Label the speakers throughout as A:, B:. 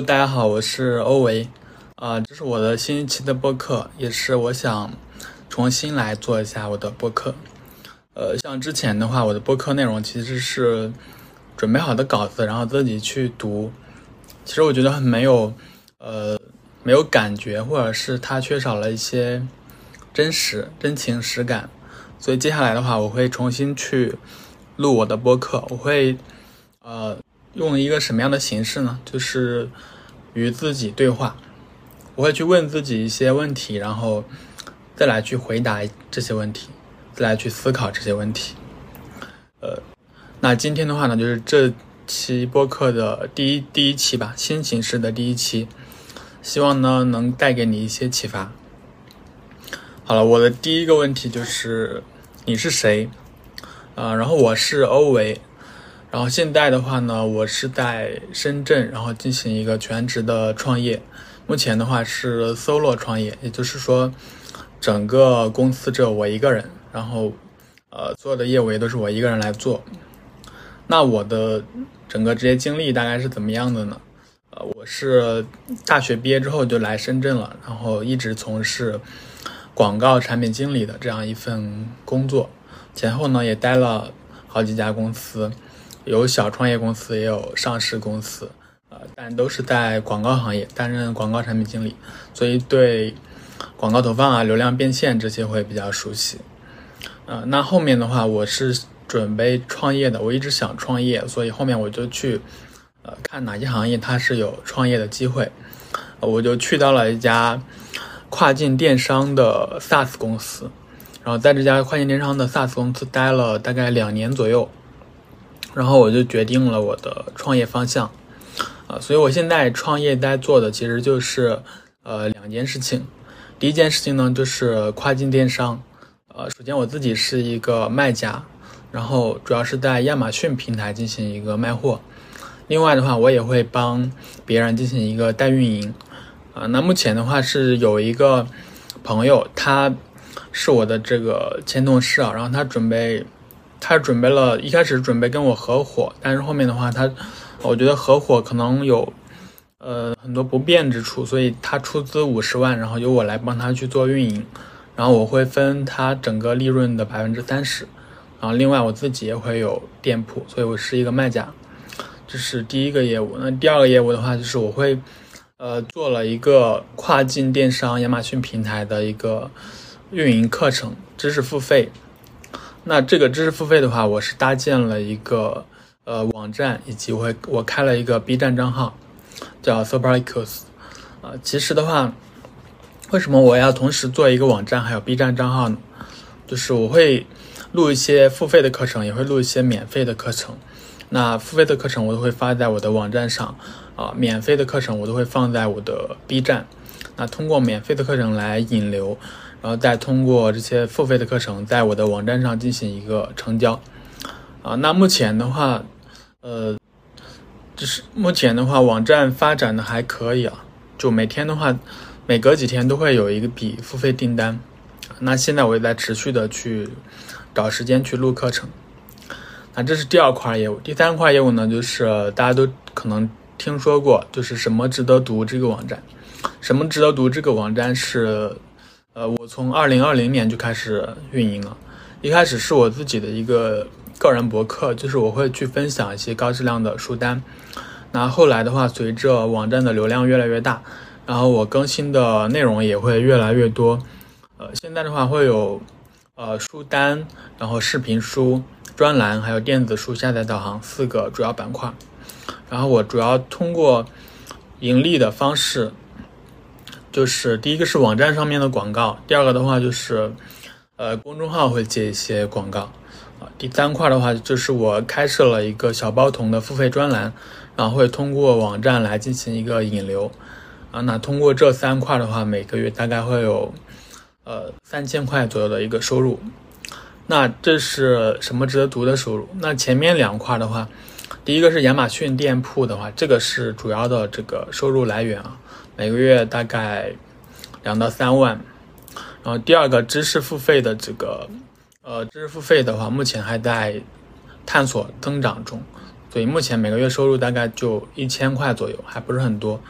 A: 大家好，我是欧维，啊、这是我的新一期的播客，也是我想重新来做一下我的播客。呃，像之前的话，我的播客内容其实是准备好的稿子，然后自己去读，其实我觉得很没有，呃，没有感觉，或者是它缺少了一些真实、真情实感。所以接下来的话，我会重新去录我的播客，我会呃用一个什么样的形式呢？就是与自己对话，我会去问自己一些问题，然后再来去回答这些问题，再来去思考这些问题。呃，那今天的话呢，就是这期播客的第一第一期吧，新形式的第一期，希望呢能带给你一些启发。好了，我的第一个问题就是你是谁？啊、然后我是欧维，然后现在的话呢，我是在深圳，然后进行一个全职的创业。目前的话是 solo 创业，也就是说，整个公司只有我一个人，然后呃，所有的业务也都是我一个人来做。那我的整个职业经历大概是怎么样的呢？呃，我是大学毕业之后就来深圳了，然后一直从事广告产品经理的这样一份工作，前后呢也待了好几家公司，有小创业公司，也有上市公司，呃，但都是在广告行业担任广告产品经理，所以对广告投放啊、流量变现这些会比较熟悉。呃，那后面的话，我是准备创业的，我一直想创业，所以后面我就去呃看哪些行业它是有创业的机会，我就去到了一家跨境电商的 SaaS 公司，然后在这家跨境电商的 SaaS 公司待了大概两年左右，然后我就决定了我的创业方向，啊、所以我现在创业在做的其实就是呃两件事情，第一件事情呢就是跨境电商，呃，首先我自己是一个卖家，然后主要是在亚马逊平台进行一个卖货，另外的话我也会帮别人进行一个代运营，啊、那目前的话是有一个朋友，他是我的这个前同事啊，然后他准备，他准备了一开始准备跟我合伙，但是后面的话他，我觉得合伙可能有。呃，很多不便之处，所以他出资五十万，然后由我来帮他去做运营，然后我会分他整个利润的百分之三十，然后另外我自己也会有店铺，所以我是一个卖家，这是第一个业务。那第二个业务的话，就是我会呃做了一个跨境电商亚马逊平台的一个运营课程，知识付费。那这个知识付费的话，我是搭建了一个呃网站，以及我我开了一个 B 站账号。叫 Supericus，啊，其实的话，为什么我要同时做一个网站还有 B 站账号呢？就是我会录一些付费的课程，也会录一些免费的课程。那付费的课程我都会发在我的网站上，啊，免费的课程我都会放在我的 B 站。那通过免费的课程来引流，然后再通过这些付费的课程在我的网站上进行一个成交。啊，那目前的话，呃。就是目前的话，网站发展的还可以啊，就每天的话，每隔几天都会有一个笔付费订单。那现在我也在持续的去找时间去录课程。那这是第二块业务，第三块业务呢，就是大家都可能听说过，就是什么值得读这个网站。什么值得读这个网站是，呃，我从二零二零年就开始运营了，一开始是我自己的一个。个人博客就是我会去分享一些高质量的书单，那后来的话，随着网站的流量越来越大，然后我更新的内容也会越来越多。呃，现在的话会有呃书单，然后视频书、专栏，还有电子书下载导航四个主要板块。然后我主要通过盈利的方式，就是第一个是网站上面的广告，第二个的话就是呃公众号会接一些广告啊。第三块的话，就是我开设了一个小包童的付费专栏，然后会通过网站来进行一个引流，啊，那通过这三块的话，每个月大概会有呃三千块左右的一个收入。那这是什么值得读的收入？那前面两块的话，第一个是亚马逊店铺的话，这个是主要的这个收入来源啊，每个月大概两到三万。然后第二个知识付费的这个。呃，知识付费的话，目前还在探索增长中，所以目前每个月收入大概就一千块左右，还不是很多。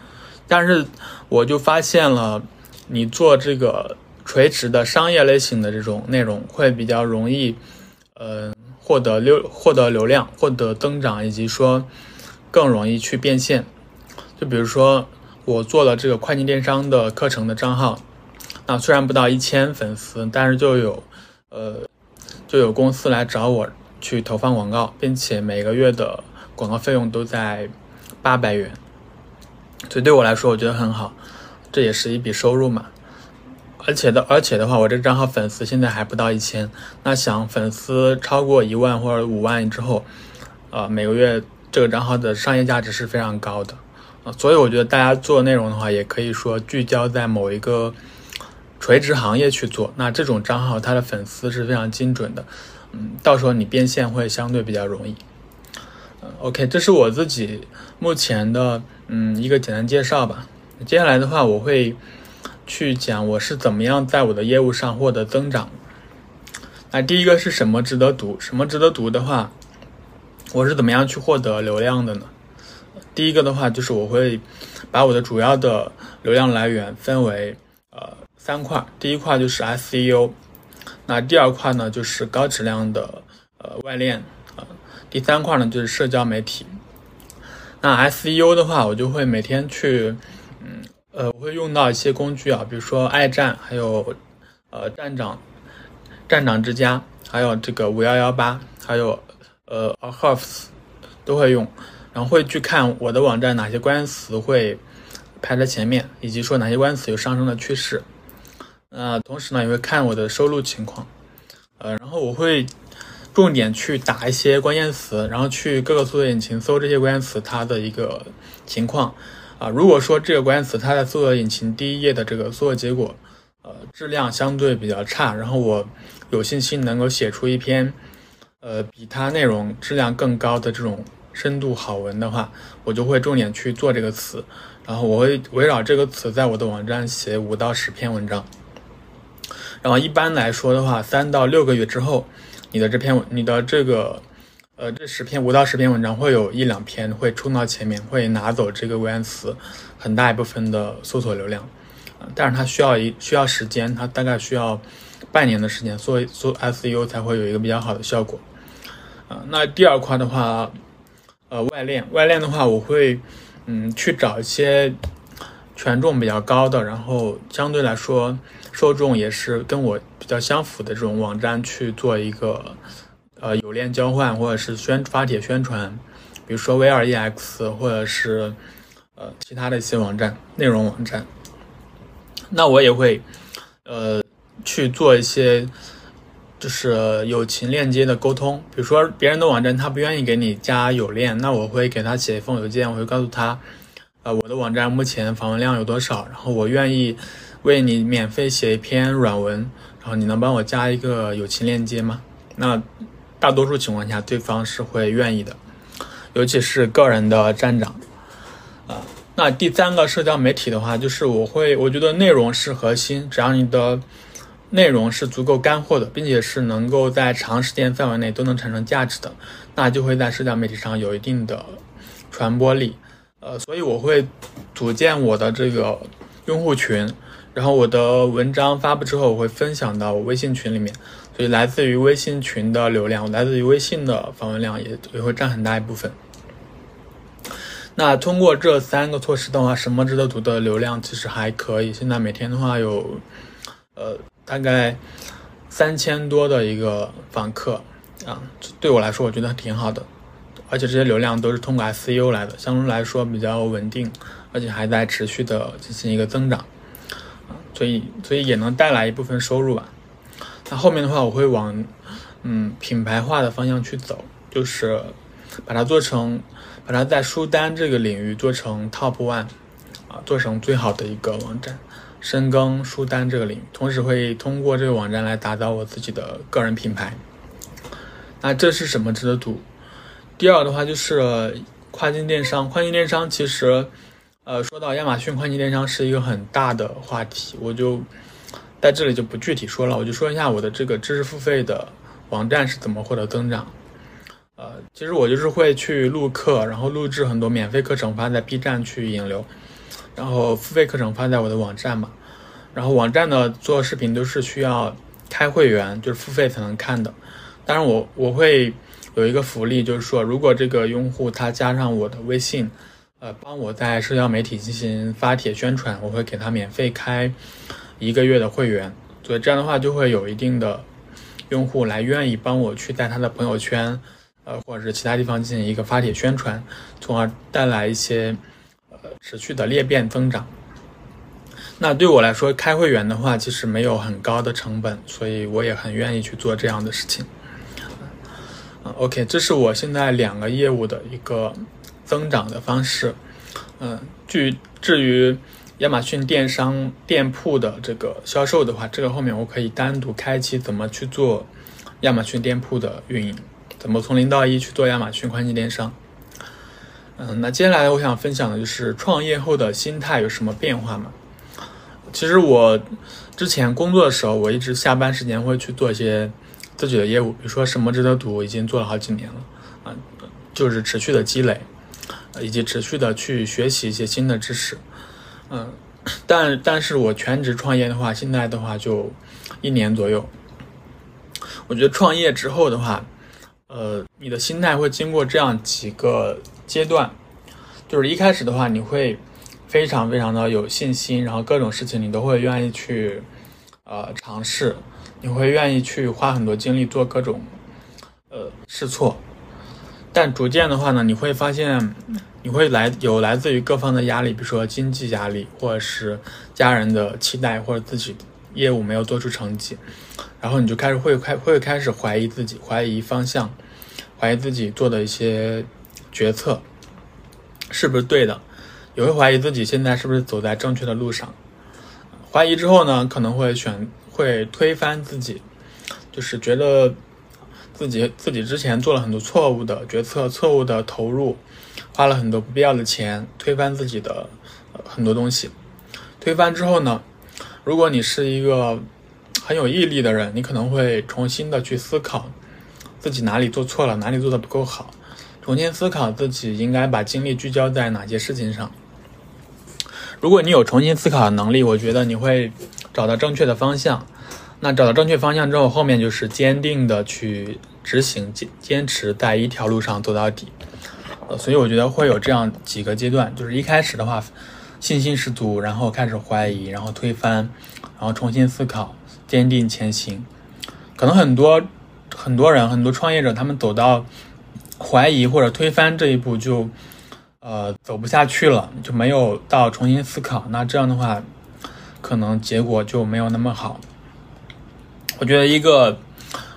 A: 但是我就发现了，你做这个垂直的商业类型的这种内容，会比较容易，呃，获得流获得流量，获得增长，以及说更容易去变现。就比如说我做了这个跨境电商的课程的账号，那虽然不到一千粉丝，但是就有呃就有公司来找我去投放广告，并且每个月的广告费用都在八百元。所以对我来说，我觉得很好，这也是一笔收入嘛。而且的，而且的话，我这个账号粉丝现在还不到一千，那想粉丝超过一万或者五万之后，呃，每个月这个账号的商业价值是非常高的啊。所以我觉得大家做内容的话，也可以说聚焦在某一个垂直行业去做，那这种账号它的粉丝是非常精准的，嗯，到时候你变现会相对比较容易。OK，这是我自己目前的嗯一个简单介绍吧。接下来的话，我会去讲我是怎么样在我的业务上获得增长。那第一个是什么值得读？什么值得读的话，我是怎么样去获得流量的呢？第一个的话就是我会把我的主要的流量来源分为呃三块，第一块就是 SEO，那第二块呢就是高质量的呃外链。呃第三块呢就是社交媒体，那 SEO 的话，我就会每天去，嗯，呃，我会用到一些工具啊，比如说爱站，还有呃站长，站长之家，还有这个五幺幺八，还有呃 Ahrefs 都会用，然后会去看我的网站哪些关键词会排在前面，以及说哪些关键词有上升的趋势，呃，同时呢也会看我的收录情况，呃，然后我会。重点去打一些关键词，然后去各个搜索引擎搜这些关键词它的一个情况啊。如果说这个关键词它在搜索引擎第一页的这个搜索结果，呃，质量相对比较差，然后我有信心能够写出一篇，呃，比它内容质量更高的这种深度好文的话，我就会重点去做这个词，然后我会围绕这个词在我的网站写五到十篇文章。然后一般来说的话，三到六个月之后。你的这篇文，你的这个，呃，这十篇五到十篇文章，会有一两篇会冲到前面，会拿走这个关键词很大一部分的搜索流量，但是它需要一需要时间，它大概需要半年的时间，做做 SEO 才会有一个比较好的效果。啊，那第二块的话，呃，外链，外链的话，我会嗯去找一些权重比较高的，然后相对来说。受众也是跟我比较相符的这种网站去做一个呃有链交换或者是宣发帖宣传，比如说 VREX 或者是呃其他的一些网站内容网站，那我也会呃去做一些就是友情链接的沟通，比如说别人的网站他不愿意给你加友链，那我会给他写一封邮件，我会告诉他，呃我的网站目前访问量有多少，然后我愿意。为你免费写一篇软文，然后你能帮我加一个友情链接吗？那大多数情况下，对方是会愿意的，尤其是个人的站长。啊，那第三个社交媒体的话，就是我会，我觉得内容是核心，只要你的内容是足够干货的，并且是能够在长时间范围内都能产生价值的，那就会在社交媒体上有一定的传播力。呃，所以我会组建我的这个用户群。然后我的文章发布之后，我会分享到我微信群里面，所以来自于微信群的流量，来自于微信的访问量也也会占很大一部分。那通过这三个措施的话，什么值得读的流量其实还可以。现在每天的话有，呃，大概三千多的一个访客啊，对我来说我觉得挺好的，而且这些流量都是通过 SEO 来的，相对来说比较稳定，而且还在持续的进行一个增长啊。所以，所以也能带来一部分收入吧。那后面的话，我会往嗯品牌化的方向去走，就是把它做成，把它在书单这个领域做成 top one，啊，做成最好的一个网站，深耕书单这个领域。同时会通过这个网站来打造我自己的个人品牌。那这是什么值得读？第二的话就是跨境电商，跨境电商其实。呃，说到亚马逊跨境电商是一个很大的话题，我就在这里就不具体说了，我就说一下我的这个知识付费的网站是怎么获得增长。呃，其实我就是会去录课，然后录制很多免费课程发在 B 站去引流，然后付费课程发在我的网站嘛。然后网站的做视频都是需要开会员，就是付费才能看的。当然我我会有一个福利，就是说如果这个用户他加上我的微信，呃，帮我在社交媒体进行发帖宣传，我会给他免费开一个月的会员。所以这样的话就会有一定的用户来愿意帮我去在他的朋友圈。呃，或者是其他地方进行一个发帖宣传，从而带来一些持续的裂变增长。那对我来说，开会员的话，其实没有很高的成本，所以我也很愿意去做这样的事情。嗯，OK，这是我现在两个业务的一个增长的方式。嗯，据至于亚马逊电商店铺的这个销售的话，这个后面我可以单独开启怎么去做亚马逊店铺的运营。怎么从零到一去做亚马逊跨境电商？嗯，那接下来我想分享的就是创业后的心态有什么变化吗？其实我之前工作的时候，我一直下班时间会去做一些自己的业务，比如说什么值得赌，已经做了好几年了啊，就是持续的积累，以及持续的去学习一些新的知识。嗯，但但是我全职创业的话，现在的话就一年左右。我觉得创业之后的话。呃，你的心态会经过这样几个阶段，就是一开始的话，你会非常非常的有信心，然后各种事情你都会愿意去呃尝试，你会愿意去花很多精力做各种呃试错，但逐渐的话呢，你会发现你会来有来自于各方的压力，比如说经济压力，或者是家人的期待，或者自己业务没有做出成绩。然后你就开始会开会开始怀疑自己，怀疑方向，怀疑自己做的一些决策是不是对的，也会怀疑自己现在是不是走在正确的路上。怀疑之后呢，可能会选会推翻自己，就是觉得自己自己之前做了很多错误的决策，错误的投入，花了很多不必要的钱，推翻自己的很多东西。推翻之后呢，如果你是一个。很有毅力的人，你可能会重新的去思考自己哪里做错了，哪里做的不够好，重新思考自己应该把精力聚焦在哪些事情上。如果你有重新思考的能力，我觉得你会找到正确的方向。那找到正确方向之后，后面就是坚定的去执行，坚坚持在一条路上走到底。呃，所以我觉得会有这样几个阶段，就是一开始的话，信心十足，然后开始怀疑，然后推翻，然后重新思考。坚定前行，可能很多很多人很多创业者，他们走到怀疑或者推翻这一步，就呃走不下去了，就没有到重新思考。那这样的话，可能结果就没有那么好。我觉得一个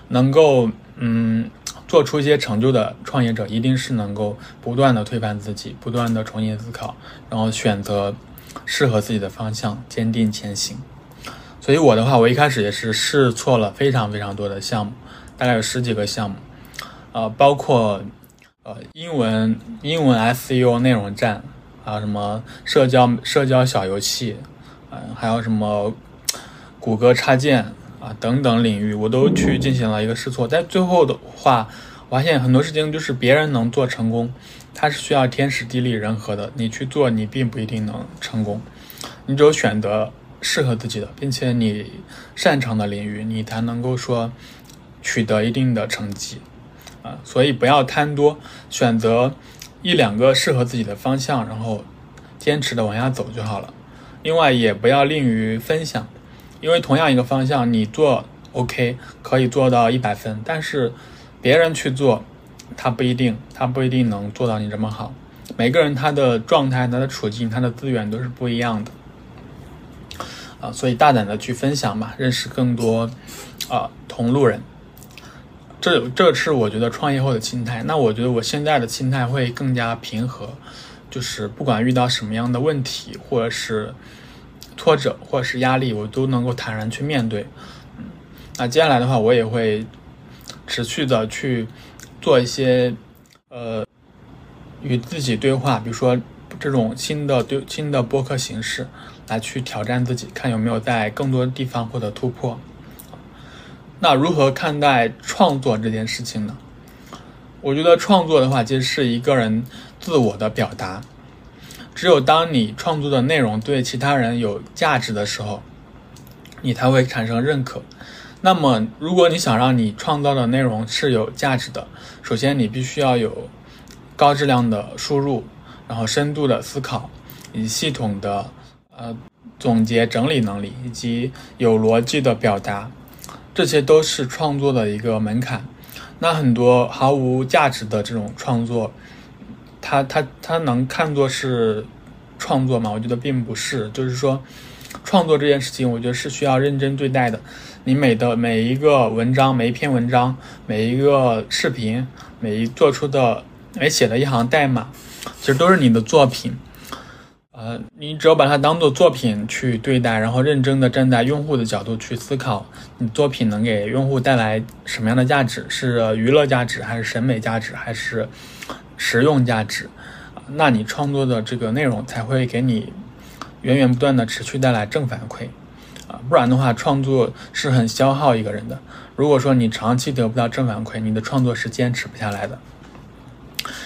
A: 能够嗯做出一些成就的创业者，一定是能够不断的推翻自己，不断的重新思考，然后选择适合自己的方向，坚定前行。所以我的话，我一开始也是试错了非常非常多的项目，大概有十几个项目，呃，包括呃英文英文 SEO 内容站，还有什么社交社交小游戏，嗯，还有什么谷歌插件啊等等领域，我都去进行了一个试错。在最后的话，我发现很多事情就是别人能做成功，它是需要天时地利人和的，你去做你并不一定能成功，你只有选择。适合自己的，并且你擅长的领域，你才能够说取得一定的成绩啊。所以不要贪多，选择一两个适合自己的方向，然后坚持的往下走就好了。另外，也不要吝于分享，因为同样一个方向，你做 OK 可以做到一百分，但是别人去做，他不一定，他不一定能做到你这么好。每个人他的状态、他的处境、他的资源都是不一样的。啊，所以大胆的去分享吧，认识更多啊同路人，这这是我觉得创业后的心态。那我觉得我现在的心态会更加平和，就是不管遇到什么样的问题，或者是挫折，或者是压力，我都能够坦然去面对。嗯，那接下来的话，我也会持续的去做一些呃与自己对话，比如说这种新的对新的播客形式。来去挑战自己，看有没有在更多地方获得突破。那如何看待创作这件事情呢？我觉得创作的话，其实是一个人自我的表达。只有当你创作的内容对其他人有价值的时候，你才会产生认可。那么，如果你想让你创造的内容是有价值的，首先你必须要有高质量的输入，然后深度的思考，以及系统的呃总结整理能力，以及有逻辑的表达，这些都是创作的一个门槛。那很多毫无价值的这种创作，它它它能看作是创作吗？我觉得并不是。就是说，创作这件事情，我觉得是需要认真对待的。你每的每一个文章、每一篇文章、每一个视频、每一做出的、每写的一行代码，其实都是你的作品。呃，你只有把它当做作品去对待，然后认真的站在用户的角度去思考，你作品能给用户带来什么样的价值？是娱乐价值，还是审美价值，还是实用价值？那你创作的这个内容才会给你源源不断的持续带来正反馈啊，不然的话，创作是很消耗一个人的。如果说你长期得不到正反馈，你的创作是坚持不下来的。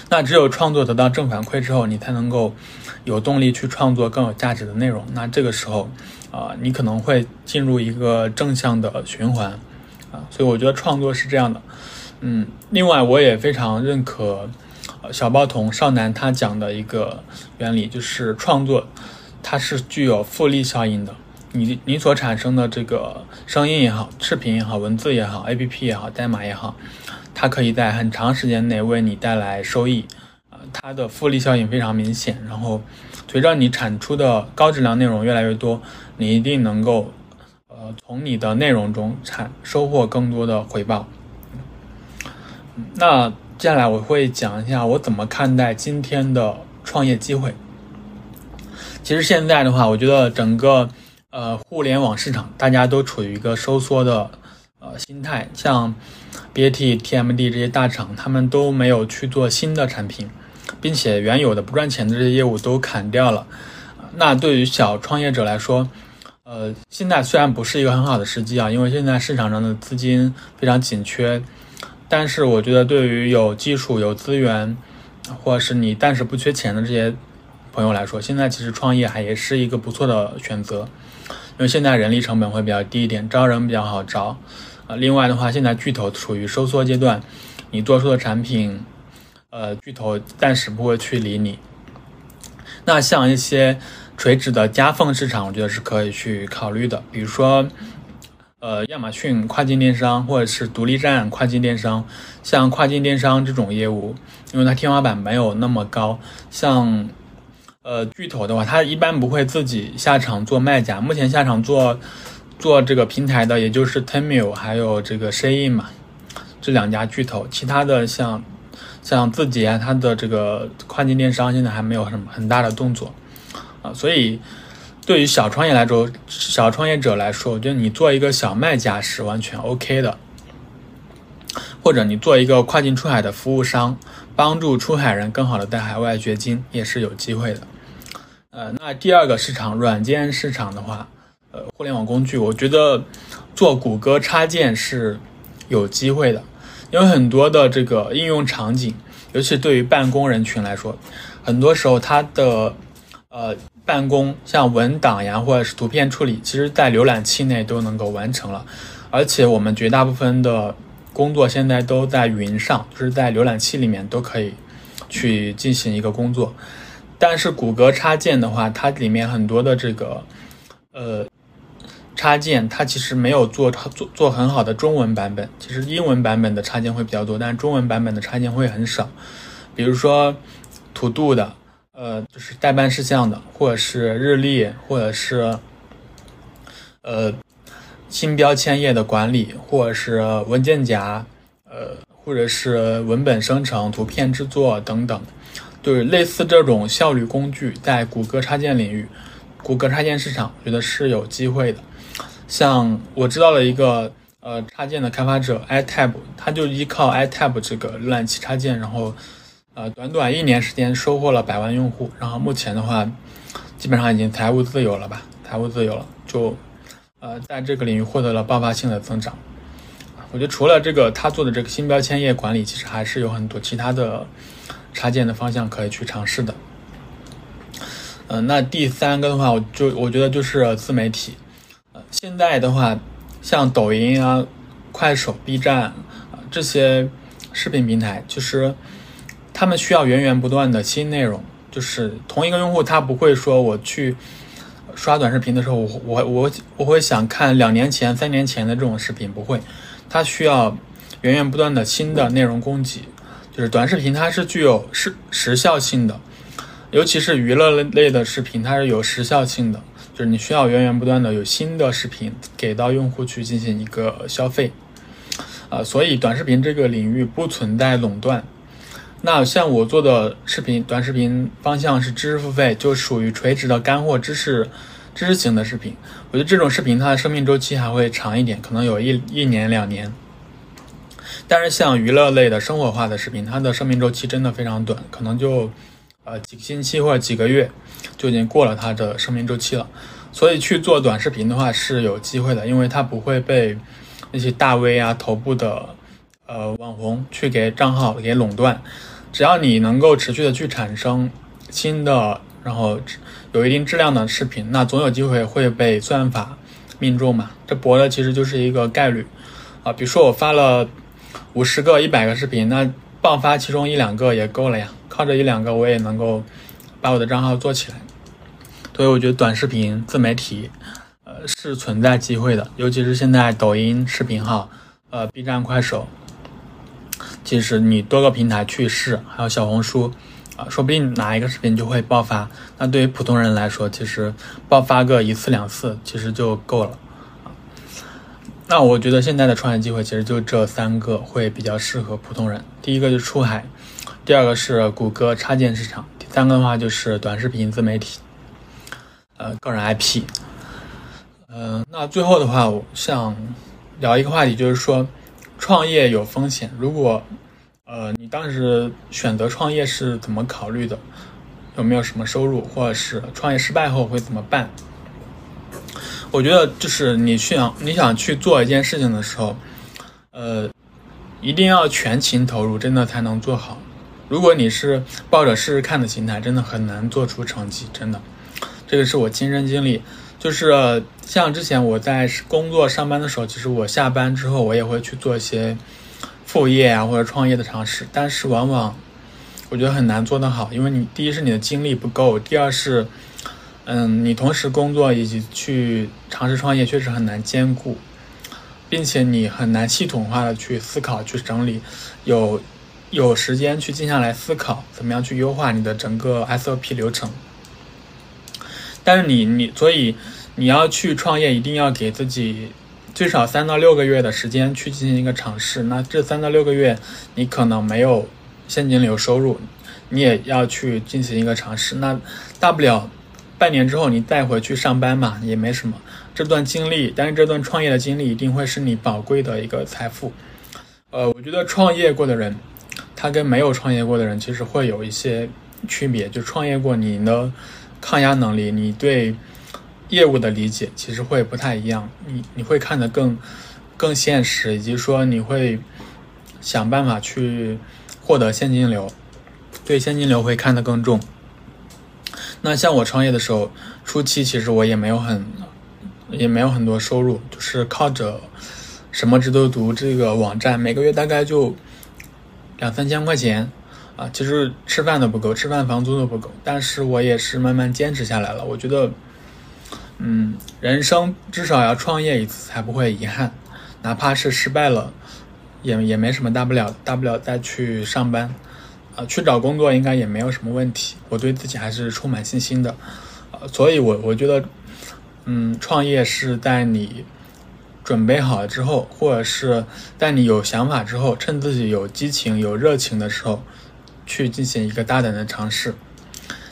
A: 那只有创作得到正反馈之后，你才能够有动力去创作更有价值的内容。那这个时候，啊，你可能会进入一个正向的循环，啊，所以我觉得创作是这样的。嗯，另外我也非常认可，小包童少男他讲的一个原理，就是创作它是具有复利效应的。你你所产生的这个声音也好，视频也好，文字也好，APP 也好，代码也好。它可以在很长时间内为你带来收益，它的复利效应非常明显。然后，随着你产出的高质量内容越来越多，你一定能够，呃，从你的内容中产收获更多的回报。那接下来我会讲一下我怎么看待今天的创业机会。其实现在的话，我觉得整个呃互联网市场大家都处于一个收缩的。呃，心态像 BAT、TMD 这些大厂，他们都没有去做新的产品，并且原有的不赚钱的这些业务都砍掉了。那对于小创业者来说，呃，现在虽然不是一个很好的时机啊，因为现在市场上的资金非常紧缺，但是我觉得对于有技术、有资源，或是你但是不缺钱的这些朋友来说，现在其实创业还也是一个不错的选择，因为现在人力成本会比较低一点，招人比较好招。啊，另外的话，现在巨头处于收缩阶段，你做出的产品，呃，巨头暂时不会去理你。那像一些垂直的夹缝市场，我觉得是可以去考虑的，比如说，呃，亚马逊跨境电商，或者是独立站跨境电商。像跨境电商这种业务，因为它天花板没有那么高，像，呃，巨头的话，它一般不会自己下场做卖家，目前下场做。做这个平台的，也就是 Temu 还有这个 Shein 嘛，这两家巨头。其他的像像字节，它的这个跨境电商现在还没有什么很大的动作啊。所以对于小创业来说，小创业者来说，我觉得你做一个小卖家是完全 OK 的，或者你做一个跨境出海的服务商，帮助出海人更好的在海外掘金，也是有机会的。呃，那第二个市场，软件市场的话。呃，互联网工具，我觉得做谷歌插件是有机会的，有很多的这个应用场景，尤其对于办公人群来说，很多时候它的呃办公像文档呀或者是图片处理，其实在浏览器内都能够完成了，而且我们绝大部分的工作现在都在云上，就是在浏览器里面都可以去进行一个工作，但是谷歌插件的话，它里面很多的这个呃。插件它其实没有做做做很好的中文版本，其实英文版本的插件会比较多，但是中文版本的插件会很少。比如说，To Do 的，呃，就是代办事项的，或者是日历，或者是呃新标签页的管理，或者是文件夹，呃，或者是文本生成、图片制作等等，对类似这种效率工具，在谷歌插件领域，谷歌插件市场，我觉得是有机会的。像我知道了一个呃插件的开发者 iTab，他就依靠 iTab 这个浏览器插件，然后呃短短一年时间收获了百万用户，然后目前的话基本上已经财务自由了吧，财务自由了，就呃在这个领域获得了爆发性的增长。我觉得除了这个他做的这个新标签页管理，其实还是有很多其他的插件的方向可以去尝试的。嗯，那第三个的话，我就我觉得就是自媒体。现在的话，像抖音啊、快手、B 站这些视频平台，就是他们需要源源不断的新内容。就是同一个用户，他不会说我去刷短视频的时候，我我我我会想看两年前、三年前的这种视频，不会。他需要源源不断的新的内容供给。就是短视频，它是具有时时效性的。尤其是娱乐类的视频，它是有时效性的，就是你需要源源不断的有新的视频给到用户去进行一个消费，啊，所以短视频这个领域不存在垄断。那像我做的视频，短视频方向是知识付费，就属于垂直的干货知识知识型的视频。我觉得这种视频它的生命周期还会长一点，可能有一一年两年。但是像娱乐类的生活化的视频，它的生命周期真的非常短，可能就。呃，几个星期或者几个月就已经过了它的生命周期了，所以去做短视频的话是有机会的，因为它不会被那些大 V 啊、头部的呃网红去给账号给垄断。只要你能够持续的去产生新的，然后有一定质量的视频，那总有机会会被算法命中嘛。这博的其实就是一个概率啊。比如说我发了五十个、一百个视频，那爆发其中一两个也够了呀。靠这一两个，我也能够把我的账号做起来，所以我觉得短视频自媒体，呃，是存在机会的。尤其是现在抖音视频号，呃，B 站、快手，其实你多个平台去试，还有小红书，啊，说不定哪一个视频就会爆发。那对于普通人来说，其实爆发个一次两次，其实就够了。那我觉得现在的创业机会，其实就这三个会比较适合普通人。第一个就是出海。第二个是谷歌插件市场，第三个的话就是短视频自媒体，呃，个人 IP。嗯，那最后的话，我想聊一个话题，就是说创业有风险。如果呃你当时选择创业是怎么考虑的？有没有什么收入，或者是创业失败后会怎么办？我觉得就是你去想你想去做一件事情的时候，呃，一定要全情投入，真的才能做好。如果你是抱着试试看的心态，真的很难做出成绩，真的，这个是我亲身经历。就是像之前我在工作上班的时候，其实我下班之后我也会去做一些副业啊或者创业的尝试，但是往往我觉得很难做得好，因为你第一是你的精力不够，第二是，嗯，你同时工作以及去尝试创业确实很难兼顾，并且你很难系统化的去思考去整理有。有时间去静下来思考，怎么样去优化你的整个 SOP 流程。但是你你所以你要去创业，一定要给自己最少三到六个月的时间去进行一个尝试。那这三到六个月，你可能没有现金流收入，你也要去进行一个尝试。那大不了半年之后你再回去上班嘛，也没什么。这段经历，但是这段创业的经历一定会是你宝贵的一个财富。呃，我觉得创业过的人。他跟没有创业过的人其实会有一些区别，就创业过，你的抗压能力，你对业务的理解其实会不太一样，你你会看得更更现实，以及说你会想办法去获得现金流，对现金流会看得更重。那像我创业的时候，初期其实我也没有很也没有很多收入，就是靠着什么值得读这个网站，每个月大概就。两三千块钱，啊，其实吃饭都不够，吃饭房租都不够。但是我也是慢慢坚持下来了。我觉得，嗯，人生至少要创业一次才不会遗憾，哪怕是失败了，也也没什么大不了，大不了再去上班，去找工作应该也没有什么问题。我对自己还是充满信心的，呃，所以我我觉得，嗯，创业是在你。准备好了之后，或者是在你有想法之后，趁自己有激情、有热情的时候，去进行一个大胆的尝试。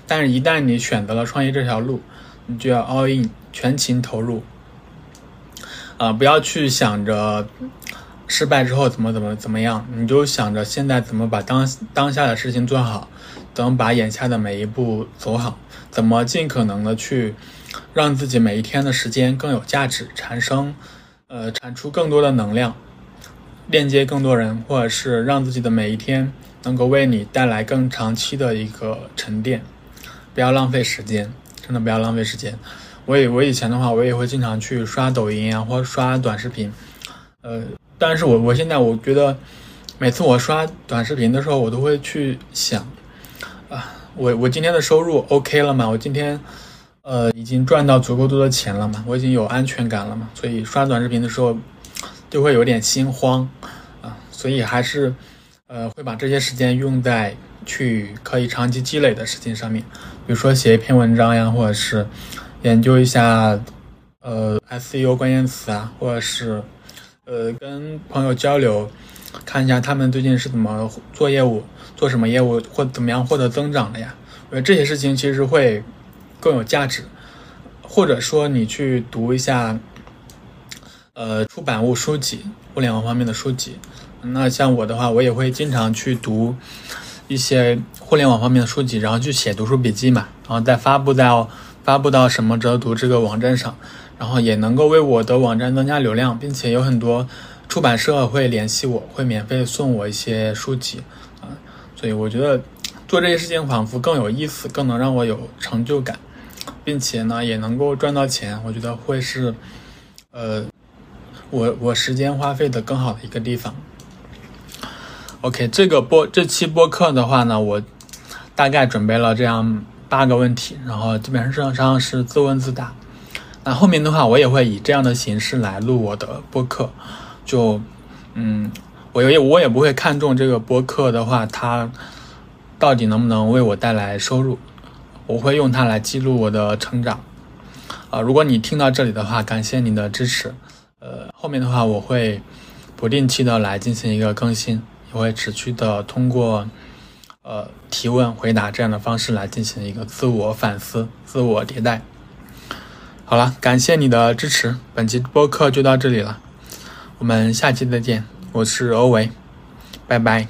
A: 但是，一旦你选择了创业这条路，你就要 all in，全情投入。啊，不要去想着失败之后怎么怎么怎么样，你就想着现在怎么把当当下的事情做好，怎么把眼下的每一步走好，怎么尽可能的去让自己每一天的时间更有价值，产生。呃，产出更多的能量，链接更多人，或者是让自己的每一天能够为你带来更长期的一个沉淀。不要浪费时间，真的不要浪费时间。我也我以前的话，我也会经常去刷抖音啊，或刷短视频。呃，但是我我现在我觉得，每次我刷短视频的时候，我都会去想，啊，我我今天的收入 OK 了吗？我今天。呃，已经赚到足够多的钱了嘛？我已经有安全感了嘛？所以刷短视频的时候就会有点心慌啊，所以还是呃会把这些时间用在去可以长期积累的事情上面，比如说写一篇文章呀，或者是研究一下呃 SEO 关键词啊，或者是呃跟朋友交流，看一下他们最近是怎么做业务，做什么业务或怎么样获得增长的呀？我觉得这些事情其实会。更有价值，或者说你去读一下，呃，出版物书籍，互联网方面的书籍。那像我的话，我也会经常去读一些互联网方面的书籍，然后去写读书笔记嘛，然后再发布到发布到什么哲读这个网站上，然后也能够为我的网站增加流量，并且有很多出版社会联系我，会免费送我一些书籍啊。所以我觉得做这些事情仿佛更有意思，更能让我有成就感。并且呢，也能够赚到钱，我觉得会是，呃，我我时间花费的更好的一个地方。OK，这个播这期播客的话呢，我大概准备了这样八个问题，然后基本上上是自问自答。那后面的话，我也会以这样的形式来录我的播客。就，嗯，我也我也不会看重这个播客的话，它到底能不能为我带来收入。我会用它来记录我的成长，啊，如果你听到这里的话，感谢你的支持，呃，后面的话我会不定期的来进行一个更新，也会持续的通过呃提问回答这样的方式来进行一个自我反思、自我迭代。好了，感谢你的支持，本期播客就到这里了，我们下期再见，我是欧维，拜拜。